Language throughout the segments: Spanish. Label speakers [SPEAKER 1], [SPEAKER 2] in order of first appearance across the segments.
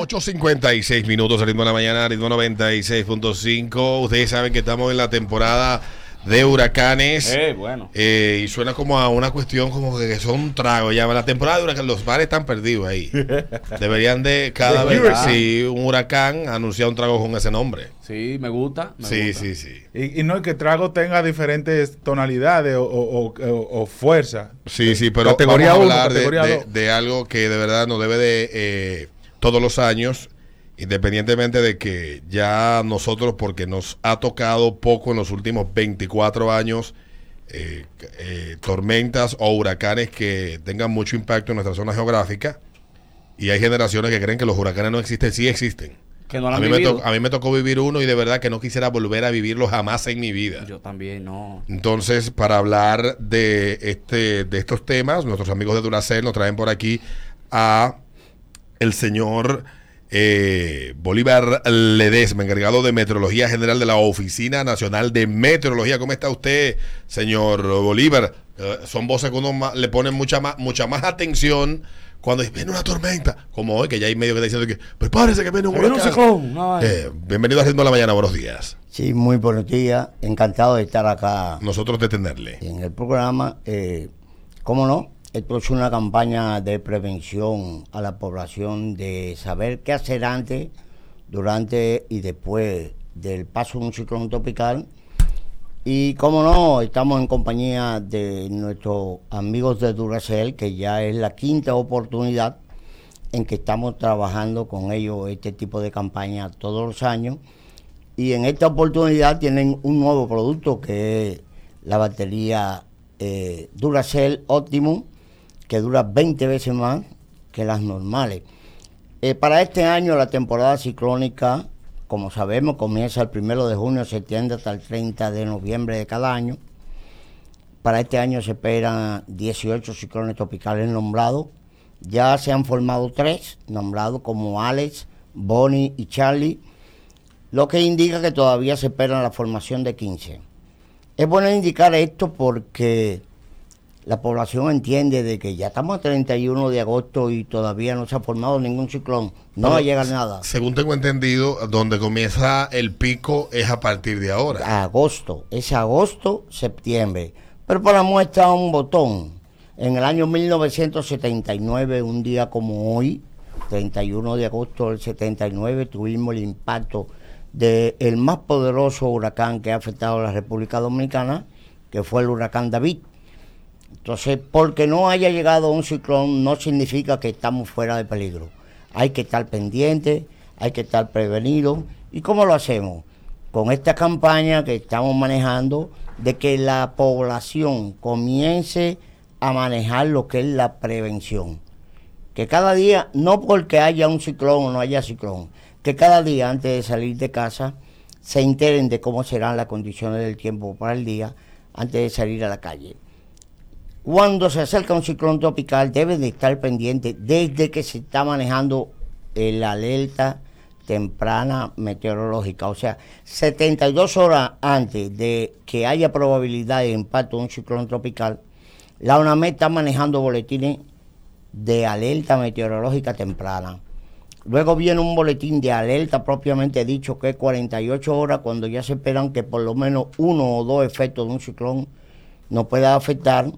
[SPEAKER 1] 8.56 minutos, ritmo de la mañana, ritmo 96.5. Ustedes saben que estamos en la temporada de huracanes.
[SPEAKER 2] Eh, bueno.
[SPEAKER 1] Eh, y suena como a una cuestión como que son un trago. Ya, la temporada de huracanes, los bares están perdidos ahí. Deberían de cada vez, si un huracán, anunciar un trago con ese nombre.
[SPEAKER 2] Sí, me gusta. me
[SPEAKER 1] sí,
[SPEAKER 2] gusta.
[SPEAKER 1] sí, sí.
[SPEAKER 3] Y, y no es que trago tenga diferentes tonalidades o, o- o- o fuerza.
[SPEAKER 1] Sí, sí, pero
[SPEAKER 3] Categoría
[SPEAKER 1] vamos a hablar
[SPEAKER 3] categoría
[SPEAKER 1] de algo que de verdad nos debe de eh, todos los años, independientemente de que ya nosotros, porque nos ha tocado poco en los últimos 24 años, eh, eh, tormentas o huracanes que tengan mucho impacto en nuestra zona geográfica, y hay generaciones que creen que los huracanes no existen, sí existen.
[SPEAKER 2] Que no lo
[SPEAKER 1] A mí, me
[SPEAKER 2] vivido.
[SPEAKER 1] to- a mí me tocó vivir uno y de verdad que no quisiera volver a vivirlo jamás en mi vida.
[SPEAKER 2] Yo también, no.
[SPEAKER 1] Entonces, para hablar de este de estos temas, nuestros amigos de Duracell nos traen por aquí a el señor eh, Bolívar Ledesma, encargado de Meteorología General de la Oficina Nacional de Meteorología. ¿Cómo está usted, señor Bolívar? Eh, son voces que uno le pone mucha más, mucha más atención cuando dice, viene una tormenta, como hoy, que ya hay medio que está diciendo que prepárese que viene un
[SPEAKER 2] Que viene un
[SPEAKER 1] huracán".
[SPEAKER 2] vaina.
[SPEAKER 1] Eh, bienvenido a Ritmo de la Mañana, buenos días.
[SPEAKER 4] Sí, muy buenos días. Encantado de estar acá
[SPEAKER 1] Nosotros de tenerle.
[SPEAKER 4] en el programa. Eh, ¿Cómo no? Esto es una campaña de prevención a la población de saber qué hacer antes, durante y después del paso de un ciclón tropical. Y cómo no, estamos en compañía de nuestros amigos de Duracell, que ya es la quinta oportunidad en que estamos trabajando con ellos este tipo de campaña todos los años. Y en esta oportunidad tienen un nuevo producto que es la batería eh, Duracell Optimum, que dura 20 veces más que las normales. Eh, para este año la temporada ciclónica, como sabemos, comienza el primero de junio, se extiende hasta el 30 de noviembre de cada año. Para este año se esperan 18 ciclones tropicales nombrados. Ya se han formado tres, nombrados como Alex, Bonnie y Charlie, lo que indica que todavía se espera la formación de 15. Es bueno indicar esto porque la población entiende de que ya estamos a 31 de agosto y todavía no se ha formado ningún ciclón, no va a llegar nada.
[SPEAKER 1] Según tengo entendido, donde comienza el pico es a partir de ahora.
[SPEAKER 4] agosto, es agosto, septiembre. Pero para muestra un botón, en el año 1979, un día como hoy, 31 de agosto del 79, tuvimos el impacto del más poderoso huracán que ha afectado a la República Dominicana, que fue el huracán David. Entonces, porque no haya llegado un ciclón no significa que estamos fuera de peligro. Hay que estar pendientes, hay que estar prevenidos. ¿Y cómo lo hacemos? Con esta campaña que estamos manejando de que la población comience a manejar lo que es la prevención. Que cada día, no porque haya un ciclón o no haya ciclón, que cada día antes de salir de casa se enteren de cómo serán las condiciones del tiempo para el día antes de salir a la calle. Cuando se acerca un ciclón tropical deben de estar pendientes desde que se está manejando la alerta temprana meteorológica, o sea, 72 horas antes de que haya probabilidad de impacto de un ciclón tropical, la UNAMED está manejando boletines de alerta meteorológica temprana. Luego viene un boletín de alerta propiamente dicho que es 48 horas cuando ya se esperan que por lo menos uno o dos efectos de un ciclón nos pueda afectar.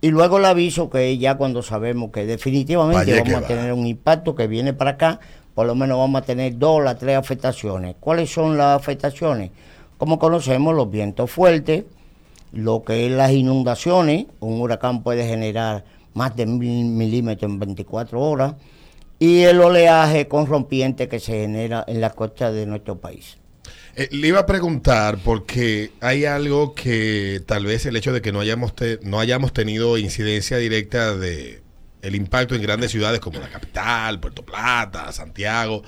[SPEAKER 4] Y luego el aviso que ya cuando sabemos que definitivamente
[SPEAKER 1] que
[SPEAKER 4] vamos
[SPEAKER 1] va.
[SPEAKER 4] a tener un impacto que viene para acá, por lo menos vamos a tener dos o las tres afectaciones. ¿Cuáles son las afectaciones? Como conocemos, los vientos fuertes, lo que es las inundaciones, un huracán puede generar más de mil milímetros en 24 horas, y el oleaje con rompiente que se genera en la costa de nuestro país.
[SPEAKER 1] Eh, le iba a preguntar porque hay algo que tal vez el hecho de que no hayamos no hayamos tenido incidencia directa de el impacto en grandes ciudades como la capital, Puerto Plata, Santiago,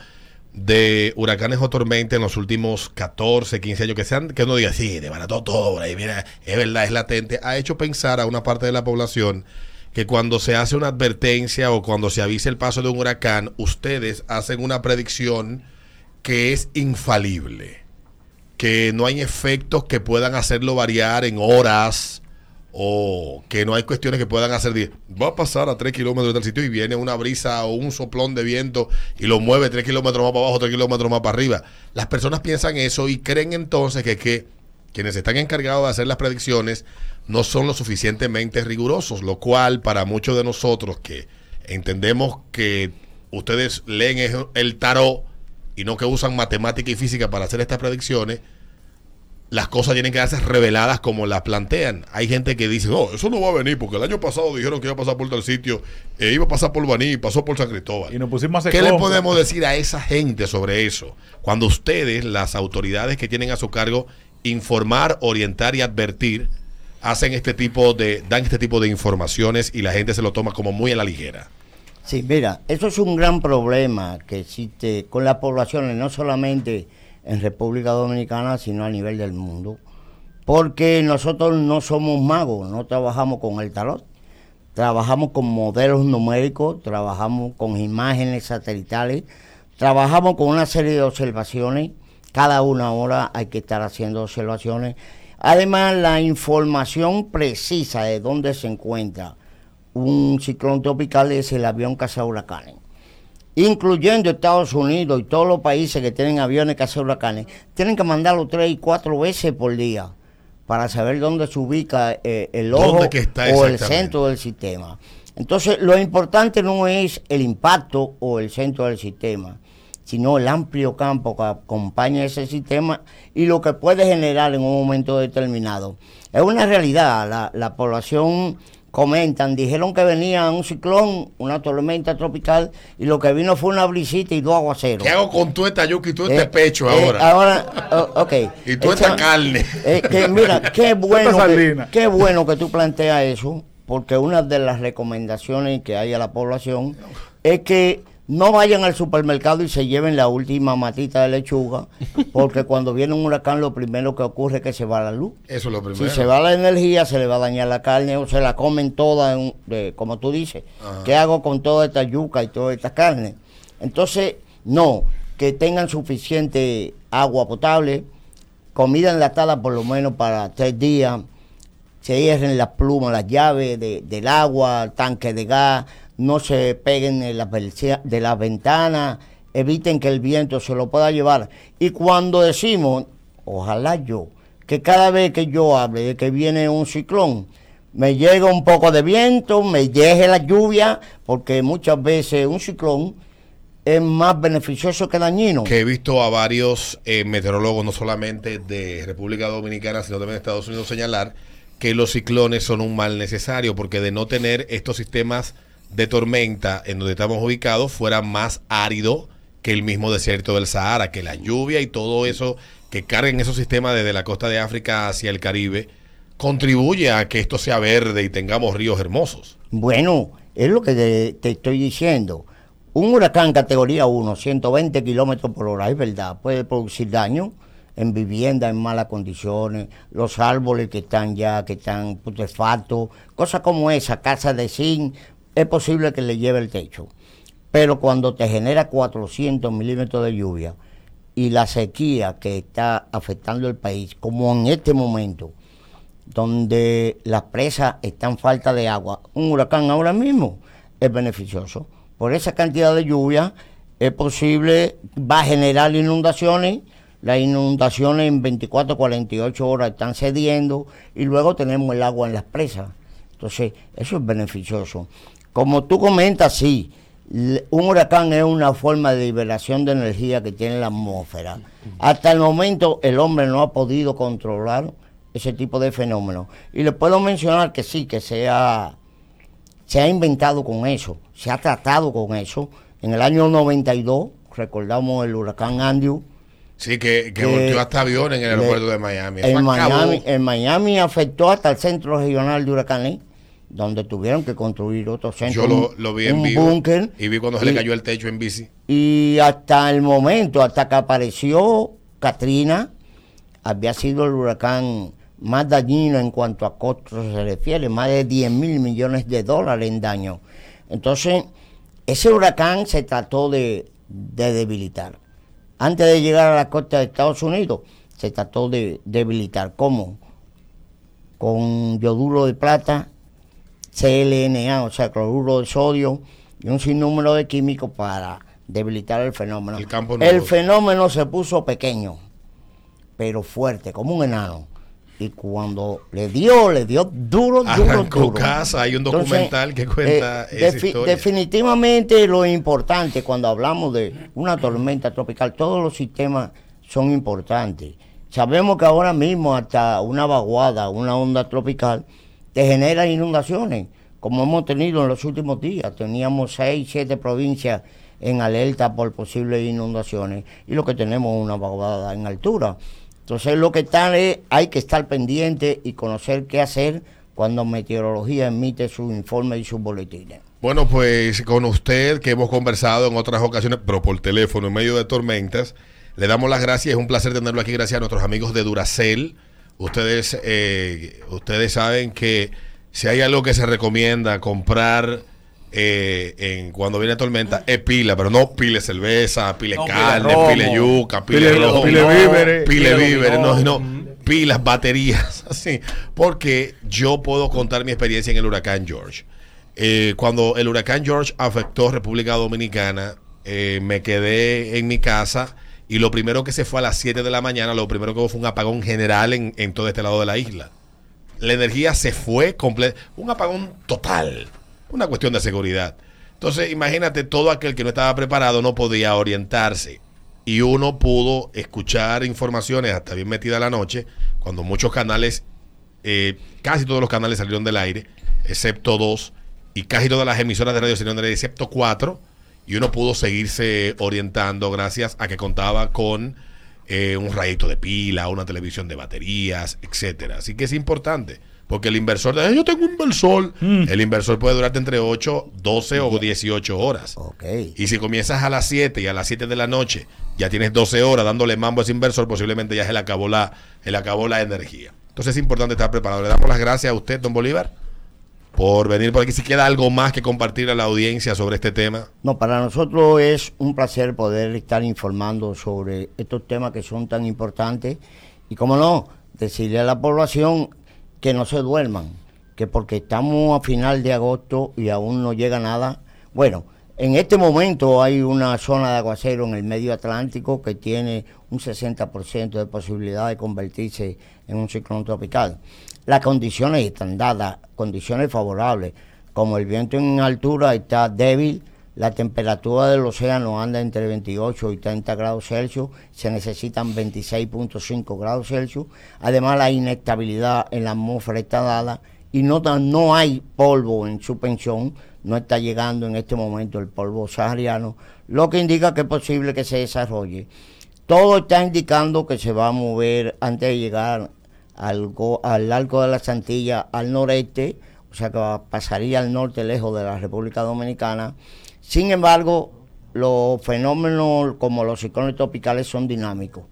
[SPEAKER 1] de huracanes o tormentas en los últimos 14, 15 años que sean que uno diga, sí, desbarató todo mira, es verdad, es latente, ha hecho pensar a una parte de la población que cuando se hace una advertencia o cuando se avisa el paso de un huracán, ustedes hacen una predicción que es infalible, que no hay efectos que puedan hacerlo variar en horas o que no hay cuestiones que puedan hacer. Va a pasar a 3 kilómetros del sitio y viene una brisa o un soplón de viento y lo mueve 3 kilómetros más para abajo, 3 kilómetros más para arriba. Las personas piensan eso y creen entonces que, que quienes están encargados de hacer las predicciones no son lo suficientemente rigurosos, lo cual para muchos de nosotros que entendemos que ustedes leen el tarot y no que usan matemática y física para hacer estas predicciones, las cosas tienen que darse reveladas como las plantean. Hay gente que dice, no, eso no va a venir porque el año pasado dijeron que iba a pasar por tal sitio, e iba a pasar por Baní pasó por San Cristóbal.
[SPEAKER 3] Y nos pusimos a hacer
[SPEAKER 1] ¿Qué le podemos decir a esa gente sobre eso? Cuando ustedes, las autoridades que tienen a su cargo, informar, orientar y advertir, hacen este tipo de, dan este tipo de informaciones y la gente se lo toma como muy a la ligera.
[SPEAKER 4] Sí, mira, eso es un gran problema que existe con las poblaciones, no solamente en República Dominicana, sino a nivel del mundo. Porque nosotros no somos magos, no trabajamos con el tarot. Trabajamos con modelos numéricos, trabajamos con imágenes satelitales, trabajamos con una serie de observaciones. Cada una hora hay que estar haciendo observaciones. Además, la información precisa de dónde se encuentra un ciclón tropical es el avión huracanes incluyendo Estados Unidos y todos los países que tienen aviones huracanes tienen que mandarlo tres y cuatro veces por día para saber dónde se ubica eh, el
[SPEAKER 1] ¿Dónde
[SPEAKER 4] ojo
[SPEAKER 1] que está
[SPEAKER 4] o el centro del sistema. Entonces, lo importante no es el impacto o el centro del sistema, sino el amplio campo que acompaña ese sistema y lo que puede generar en un momento determinado. Es una realidad, la, la población comentan, dijeron que venía un ciclón, una tormenta tropical, y lo que vino fue una brisita y dos aguaceros.
[SPEAKER 1] ¿Qué hago con tu esta yuca y tú este
[SPEAKER 4] Eh,
[SPEAKER 1] pecho
[SPEAKER 4] eh,
[SPEAKER 1] ahora?
[SPEAKER 4] ahora, oh, ok.
[SPEAKER 1] Y tú esta carne.
[SPEAKER 4] eh, que mira, qué bueno, que, qué bueno que tú planteas eso, porque una de las recomendaciones que hay a la población es que no vayan al supermercado y se lleven la última matita de lechuga, porque cuando viene un huracán lo primero que ocurre es que se va la luz.
[SPEAKER 1] Eso es lo
[SPEAKER 4] Si
[SPEAKER 1] primero.
[SPEAKER 4] se va la energía, se le va a dañar la carne o se la comen toda, en un- de- como tú dices.
[SPEAKER 1] Ajá.
[SPEAKER 4] ¿Qué hago con toda esta yuca y toda esta carne? Entonces, no, que tengan suficiente agua potable, comida enlatada por lo menos para tres días, se cierren las plumas, las llaves de- del agua, tanque de gas, no se peguen de las de ventanas, eviten que el viento se lo pueda llevar. Y cuando decimos, ojalá yo, que cada vez que yo hable de que viene un ciclón, me llega un poco de viento, me llegue la lluvia, porque muchas veces un ciclón es más beneficioso que dañino.
[SPEAKER 1] que he visto a varios eh, meteorólogos, no solamente de República Dominicana, sino también de Estados Unidos, señalar que los ciclones son un mal necesario, porque de no tener estos sistemas de tormenta en donde estamos ubicados, fuera más árido que el mismo desierto del Sahara, que la lluvia y todo eso que carguen esos sistemas desde la costa de África hacia el Caribe, contribuye a que esto sea verde y tengamos ríos hermosos.
[SPEAKER 4] Bueno, es lo que te, estoy diciendo. Un huracán categoría 1, 120 kilómetros por hora, es verdad, puede producir daño en vivienda en malas condiciones, los árboles que están ya, que están putrefactos, cosas como esa, casa de zinc, es posible que le lleve el techo. Pero cuando te genera 400 milímetros de lluvia y la sequía que está afectando el país, como en este momento, donde las presas están falta de agua, un huracán ahora mismo es beneficioso. Por esa cantidad de lluvia es posible, va a generar inundaciones, las inundaciones en 24, 48 horas están cediendo y luego tenemos el agua en las presas. Entonces, eso es beneficioso. Como tú comentas, sí, un huracán es una forma de liberación de energía que tiene la atmósfera. Hasta el momento el hombre no ha podido controlar ese tipo de fenómenos. Y le puedo mencionar que sí, que se ha, se ha inventado con eso, se ha tratado con eso. En el año 92, recordamos el huracán Andrew,
[SPEAKER 1] Sí, que, que volteó hasta aviones en el aeropuerto de Miami.
[SPEAKER 4] En. Miami, en Miami afectó hasta el centro regional de huracanes, donde tuvieron que construir otro centro.
[SPEAKER 1] Yo lo,
[SPEAKER 4] un-
[SPEAKER 1] lo vi en
[SPEAKER 4] un
[SPEAKER 1] vivo
[SPEAKER 4] búnker.
[SPEAKER 1] y vi cuando se le cayó el techo en bici.
[SPEAKER 4] Y hasta el momento, hasta que apareció Katrina, había sido el huracán más dañino en cuanto a costos se refiere, más de 10 mil millones de dólares en daño. Entonces, ese huracán se trató de, de debilitar. Antes de llegar a la costa de Estados Unidos, se trató de debilitar. ¿Cómo? con yoduro de plata, CLNA, o sea, cloruro de sodio, y un sinnúmero de químicos para debilitar el fenómeno.
[SPEAKER 1] El campo
[SPEAKER 4] el fenómeno se puso pequeño, pero fuerte, como un enano. Y cuando le dio, le dio duro, duro, duro.
[SPEAKER 1] casa, hay un documental que cuenta
[SPEAKER 4] eh,
[SPEAKER 1] esa
[SPEAKER 4] defi-
[SPEAKER 1] historia.
[SPEAKER 4] Definitivamente lo importante cuando hablamos de una tormenta tropical, todos los sistemas son importantes. Sabemos que ahora mismo hasta una vaguada, una onda tropical, te genera inundaciones, como hemos tenido en los últimos días. Teníamos seis, siete provincias en alerta por posibles inundaciones y lo que tenemos es una vaguada en altura. Entonces lo que está es, hay que estar pendiente y conocer qué hacer cuando meteorología emite sus informes y sus boletines.
[SPEAKER 1] Bueno, pues con usted que hemos conversado en otras ocasiones, pero por teléfono en medio de tormentas, le damos las gracias. Es un placer tenerlo aquí gracias a nuestros amigos de Duracell. Ustedes, eh, ustedes saben que si hay algo que se recomienda comprar eh, en cuando viene tormenta es pila, pero no pile cerveza, pile
[SPEAKER 2] No, pile
[SPEAKER 1] carne,
[SPEAKER 2] romo,
[SPEAKER 1] pile yuca, pile,
[SPEAKER 3] pile-
[SPEAKER 1] romo,
[SPEAKER 3] pile víveres,
[SPEAKER 1] pile
[SPEAKER 2] pile
[SPEAKER 1] víveres, no, no, pilas, baterías, así. Porque yo puedo contar mi experiencia en el huracán George. Eh, cuando el huracán George afectó República Dominicana, eh, me quedé en mi casa y lo primero que se fue a las 7 de la mañana, lo primero que hubo fue un apagón general en, en todo este lado de la isla. La energía se fue completa, un apagón total, una cuestión de seguridad. Entonces, imagínate, todo aquel que no estaba preparado no podía orientarse. Y uno pudo escuchar informaciones hasta bien metida la noche, cuando muchos canales, eh, casi todos los canales salieron del aire, excepto dos, y casi todas las emisoras de radio salieron del aire, excepto cuatro, y uno pudo seguirse orientando gracias a que contaba con eh, un rayito de pila, una televisión de baterías, etcétera. Así que es importante. Porque el inversor, "Eh, yo tengo un inversor. El inversor puede durarte entre 8, 12 o 18 horas. Y si comienzas a las 7 y a las 7 de la noche ya tienes 12 horas dándole mambo a ese inversor, posiblemente ya se le acabó la, se le acabó la energía. Entonces es importante estar preparado. Le damos las gracias a usted, don Bolívar, por venir por aquí. Si queda algo más que compartir a la audiencia sobre este tema.
[SPEAKER 4] No, para nosotros es un placer poder estar informando sobre estos temas que son tan importantes y, como no, decirle a la población que no se duerman, que porque estamos a final de agosto y aún no llega nada. Bueno, en este momento hay una zona de aguacero en el medio Atlántico que tiene un 60% de posibilidad de convertirse en un ciclón tropical. Las condiciones están dadas, condiciones favorables, como el viento en altura está débil, la temperatura del océano anda entre 28 y 30 grados Celsius, se necesitan 26.5 grados Celsius, además la inestabilidad en la atmósfera está dada y no, no hay polvo en suspensión, no está llegando en este momento el polvo sahariano, lo que indica que es posible que se desarrolle. Todo está indicando que se va a mover antes de llegar al, al arco de las Antillas al noreste, o sea que pasaría al norte lejos de la República Dominicana. Sin embargo, los fenómenos como los ciclones tropicales son dinámicos,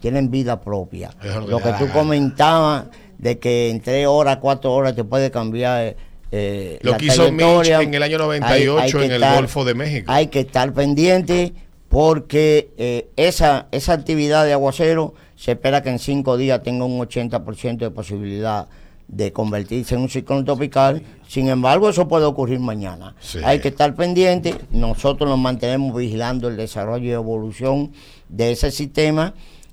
[SPEAKER 4] tienen vida propia.
[SPEAKER 1] Lo que
[SPEAKER 4] tú comentabas de que en tres horas, cuatro horas te puede cambiar. eh,
[SPEAKER 1] Lo
[SPEAKER 4] la
[SPEAKER 1] que hizo Mitch en el año 98
[SPEAKER 4] que
[SPEAKER 1] en el Golfo de México.
[SPEAKER 4] Hay que estar pendiente porque eh, esa, esa actividad de aguacero se espera que en cinco días tenga un 80% de posibilidad de convertirse en un ciclón tropical. Sin embargo, eso puede ocurrir mañana.
[SPEAKER 1] Sí.
[SPEAKER 4] Hay que estar pendiente. Nosotros nos mantenemos vigilando el desarrollo y evolución de ese sistema.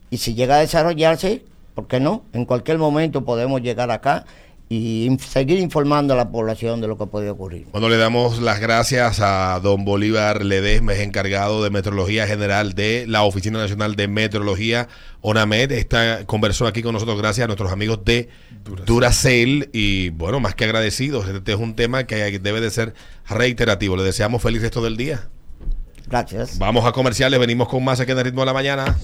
[SPEAKER 4] Y si llega a desarrollarse, ¿por qué no? En cualquier momento podemos llegar acá y seguir informando a la población de lo que puede ocurrir.
[SPEAKER 1] Bueno, le damos las gracias a don Bolívar Ledesma, es encargado de Meteorología General de la Oficina Nacional de Meteorología, ONAMED. Está, conversó aquí con nosotros gracias a nuestros amigos de Duracell. Y bueno, más que agradecidos. Este es un tema que debe de ser reiterativo. Le deseamos feliz resto del día.
[SPEAKER 4] Gracias.
[SPEAKER 1] Vamos a comerciales, venimos con más aquí en el ritmo de la mañana.